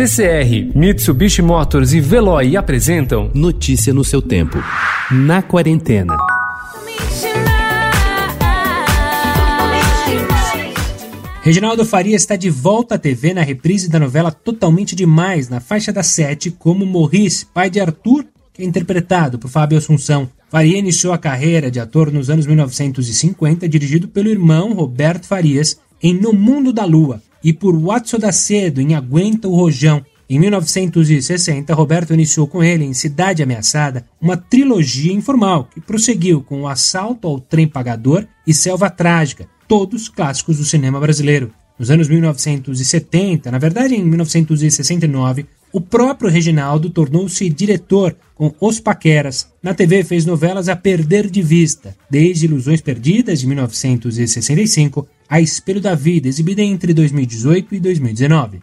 CCR, Mitsubishi Motors e Veloy apresentam Notícia no seu tempo. Na quarentena. Reginaldo Faria está de volta à TV na reprise da novela Totalmente Demais, na faixa das sete, como Morris, pai de Arthur, que é interpretado por Fábio Assunção. Faria iniciou a carreira de ator nos anos 1950, dirigido pelo irmão Roberto Farias, em No Mundo da Lua, e por Watson da Cedo, em Aguenta o Rojão. Em 1960, Roberto iniciou com ele, em Cidade Ameaçada, uma trilogia informal que prosseguiu com O Assalto ao Trem Pagador e Selva Trágica, todos clássicos do cinema brasileiro. Nos anos 1970, na verdade em 1969, o próprio Reginaldo tornou-se diretor com Os Paqueras. Na TV fez novelas a perder de vista, desde Ilusões Perdidas, de 1965, a Espelho da Vida, exibida entre 2018 e 2019.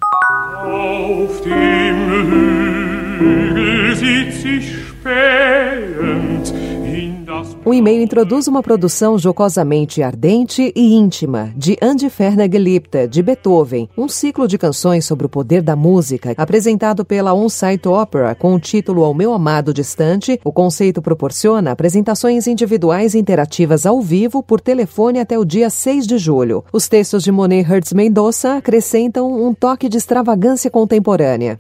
Um e-mail introduz uma produção jocosamente ardente e íntima de Andy Fernaglipta, de Beethoven, um ciclo de canções sobre o poder da música, apresentado pela On-Site Opera com o título Ao Meu Amado Distante. O conceito proporciona apresentações individuais interativas ao vivo por telefone até o dia 6 de julho. Os textos de Monet Hertz Mendonça acrescentam um toque de extravagância contemporânea.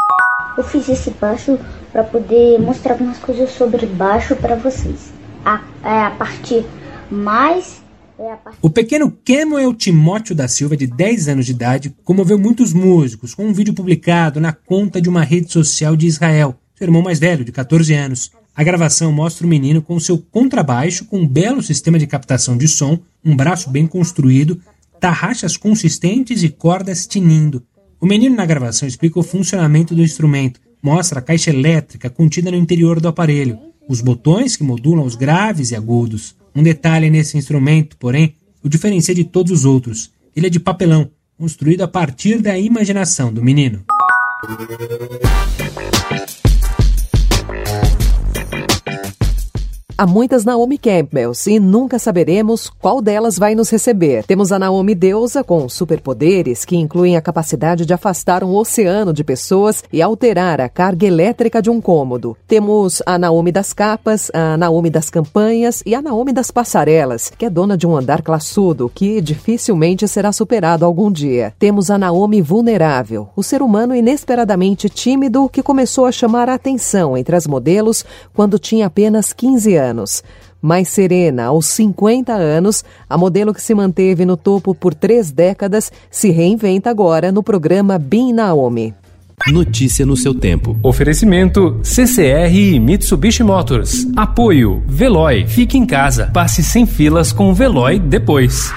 Eu fiz esse baixo para poder mostrar algumas coisas sobre baixo para vocês a, é a parte mais. É. O pequeno Kemuel Timóteo da Silva, de 10 anos de idade, comoveu muitos músicos com um vídeo publicado na conta de uma rede social de Israel, seu irmão mais velho, de 14 anos. A gravação mostra o menino com seu contrabaixo, com um belo sistema de captação de som, um braço bem construído, tarraxas consistentes e cordas tinindo. O menino na gravação explica o funcionamento do instrumento, mostra a caixa elétrica contida no interior do aparelho, os botões que modulam os graves e agudos. Um detalhe nesse instrumento, porém, o diferencia de todos os outros. Ele é de papelão, construído a partir da imaginação do menino. Há muitas Naomi Campbells e nunca saberemos qual delas vai nos receber. Temos a Naomi Deusa com superpoderes que incluem a capacidade de afastar um oceano de pessoas e alterar a carga elétrica de um cômodo. Temos a Naomi das capas, a Naomi das campanhas e a Naomi das passarelas, que é dona de um andar classudo que dificilmente será superado algum dia. Temos a Naomi vulnerável, o ser humano inesperadamente tímido que começou a chamar a atenção entre as modelos quando tinha apenas 15 anos anos. Mais serena, aos 50 anos, a modelo que se manteve no topo por três décadas se reinventa agora no programa Bin Naomi. Notícia no seu tempo. Oferecimento CCR e Mitsubishi Motors. Apoio Veloy. Fique em casa. Passe sem filas com o Veloy depois.